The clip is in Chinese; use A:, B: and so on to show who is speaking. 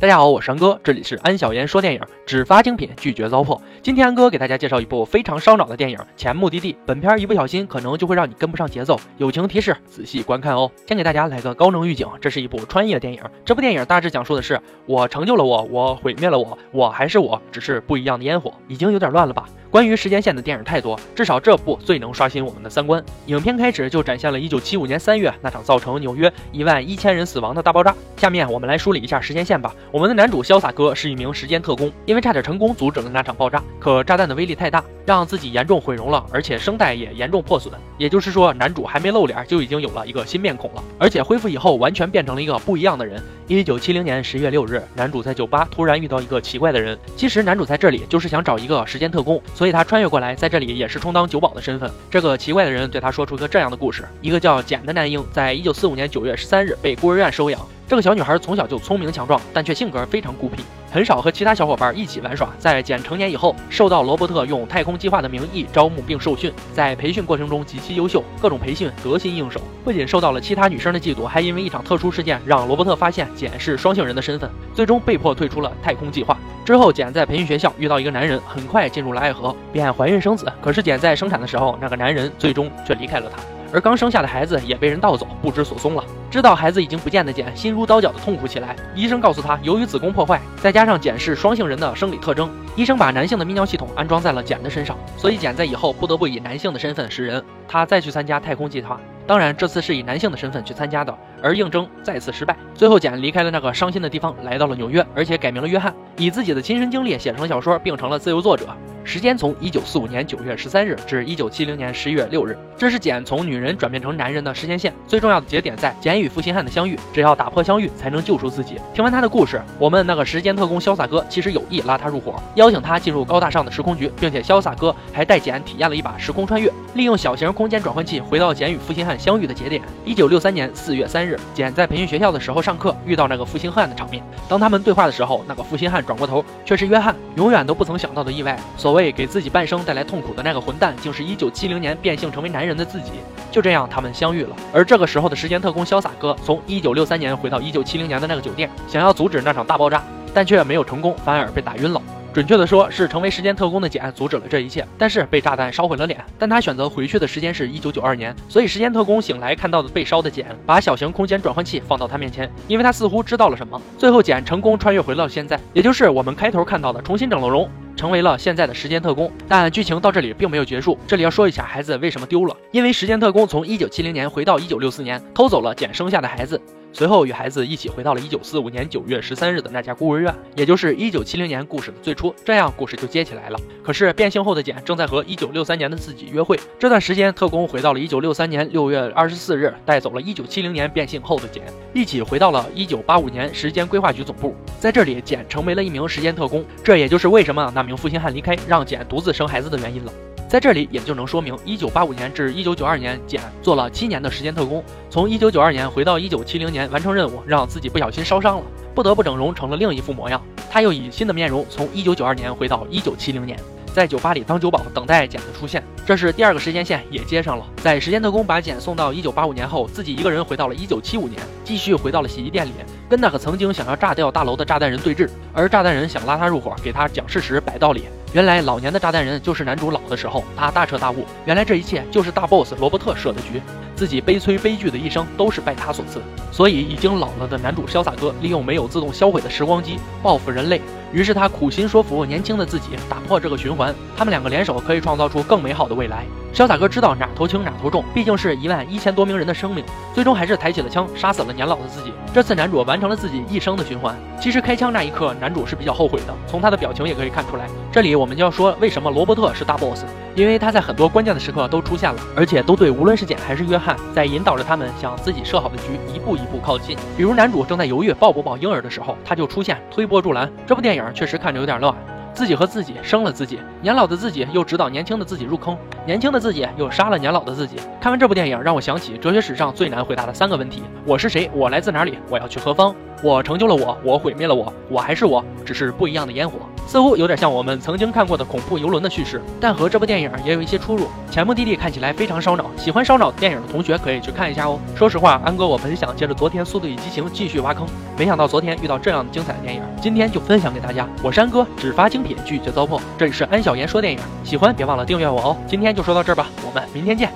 A: 大家好，我是安哥，这里是安小言说电影，只发精品，拒绝糟粕。今天安哥给大家介绍一部非常烧脑的电影《前目的地》。本片一不小心可能就会让你跟不上节奏，友情提示，仔细观看哦。先给大家来个高能预警，这是一部穿越电影。这部电影大致讲述的是：我成就了我，我毁灭了我，我还是我，只是不一样的烟火。已经有点乱了吧？关于时间线的电影太多，至少这部最能刷新我们的三观。影片开始就展现了1975年3月那场造成纽约一万一千人死亡的大爆炸。下面我们来梳理一下时间线吧。我们的男主潇洒哥是一名时间特工，因为差点成功阻止了那场爆炸，可炸弹的威力太大，让自己严重毁容了，而且声带也严重破损。也就是说，男主还没露脸就已经有了一个新面孔了，而且恢复以后完全变成了一个不一样的人。1970年10月6日，男主在酒吧突然遇到一个奇怪的人。其实男主在这里就是想找一个时间特工。所以他穿越过来，在这里也是充当酒保的身份。这个奇怪的人对他说出一个这样的故事：一个叫简的男婴，在一九四五年九月十三日被孤儿院收养。这个小女孩从小就聪明强壮，但却性格非常孤僻，很少和其他小伙伴一起玩耍。在简成年以后，受到罗伯特用太空计划的名义招募并受训，在培训过程中极其优秀，各种培训得心应手。不仅受到了其他女生的嫉妒，还因为一场特殊事件让罗伯特发现简是双性人的身份，最终被迫退出了太空计划。之后，简在培训学校遇到一个男人，很快进入了爱河，便怀孕生子。可是简在生产的时候，那个男人最终却离开了她。而刚生下的孩子也被人盗走，不知所踪了。知道孩子已经不见的简，心如刀绞的痛苦起来。医生告诉他，由于子宫破坏，再加上简是双性人的生理特征，医生把男性的泌尿系统安装在了简的身上，所以简在以后不得不以男性的身份食人。他再去参加太空计划，当然这次是以男性的身份去参加的，而应征再次失败。最后，简离开了那个伤心的地方，来到了纽约，而且改名了约翰，以自己的亲身经历写成了小说，并成了自由作者。时间从一九四五年九月十三日至一九七零年十一月六日，这是简从女人转变成男人的时间线。最重要的节点在简与负心汉的相遇，只要打破相遇，才能救赎自己。听完他的故事，我们那个时间特工潇洒哥其实有意拉他入伙，邀请他进入高大上的时空局，并且潇洒哥还带简体验了一把时空穿越，利用小型空间转换器回到简与负心汉相遇的节点。一九六三年四月三日，日简在培训学校的时候上课，遇到那个负心汉的场面。当他们对话的时候，那个负心汉转过头，却是约翰。永远都不曾想到的意外，所谓给自己半生带来痛苦的那个混蛋，竟是一九七零年变性成为男人的自己。就这样，他们相遇了。而这个时候的时间特工潇洒哥，从一九六三年回到一九七零年的那个酒店，想要阻止那场大爆炸，但却没有成功，反而被打晕了。准确的说，是成为时间特工的简阻止了这一切，但是被炸弹烧毁了脸。但他选择回去的时间是一九九二年，所以时间特工醒来看到的被烧的简，把小型空间转换器放到他面前，因为他似乎知道了什么。最后，简成功穿越回了现在，也就是我们开头看到的重新整了容。成为了现在的时间特工，但剧情到这里并没有结束。这里要说一下孩子为什么丢了，因为时间特工从一九七零年回到一九六四年，偷走了简生下的孩子。随后与孩子一起回到了1945年9月13日的那家孤儿院，也就是1970年故事的最初。这样故事就接起来了。可是变性后的简正在和1963年的自己约会。这段时间，特工回到了1963年6月24日，带走了1970年变性后的简，一起回到了1985年时间规划局总部。在这里，简成为了一名时间特工。这也就是为什么那名负心汉离开，让简独自生孩子的原因了。在这里也就能说明，一九八五年至一九九二年，简做了七年的时间特工，从一九九二年回到一九七零年完成任务，让自己不小心烧伤了，不得不整容成了另一副模样。他又以新的面容从一九九二年回到一九七零年，在酒吧里当酒保，等待简的出现。这是第二个时间线也接上了，在时间特工把简送到一九八五年后，自己一个人回到了一九七五年，继续回到了洗衣店里，跟那个曾经想要炸掉大楼的炸弹人对峙，而炸弹人想拉他入伙，给他讲事实、摆道理。原来老年的炸弹人就是男主老的时候，他大彻大悟，原来这一切就是大 boss 罗伯特设的局，自己悲催悲剧的一生都是拜他所赐。所以已经老了的男主潇洒哥利用没有自动销毁的时光机报复人类，于是他苦心说服年轻的自己打破这个循环，他们两个联手可以创造出更美好的未来。潇洒哥知道哪头轻哪头重，毕竟是一万一千多名人的生命，最终还是抬起了枪，杀死了年老的自己。这次男主完成了自己一生的循环。其实开枪那一刻，男主是比较后悔的，从他的表情也可以看出来。这里我们就要说，为什么罗伯特是大 boss？因为他在很多关键的时刻都出现了，而且都对无论是简还是约翰，在引导着他们向自己设好的局一步一步靠近。比如男主正在犹豫抱不抱婴儿的时候，他就出现推波助澜。这部电影确实看着有点乱。自己和自己生了自己，年老的自己又指导年轻的自己入坑，年轻的自己又杀了年老的自己。看完这部电影，让我想起哲学史上最难回答的三个问题：我是谁？我来自哪里？我要去何方？我成就了我，我毁灭了我，我还是我，只是不一样的烟火。似乎有点像我们曾经看过的恐怖游轮的叙事，但和这部电影也有一些出入。前目的地看起来非常烧脑，喜欢烧脑电影的同学可以去看一下哦。说实话，安哥我本想接着昨天《速度与激情》继续挖坑，没想到昨天遇到这样的精彩的电影，今天就分享给大家。我是安哥，只发精品，拒绝糟粕。这里是安小言说电影，喜欢别忘了订阅我哦。今天就说到这儿吧，我们明天见。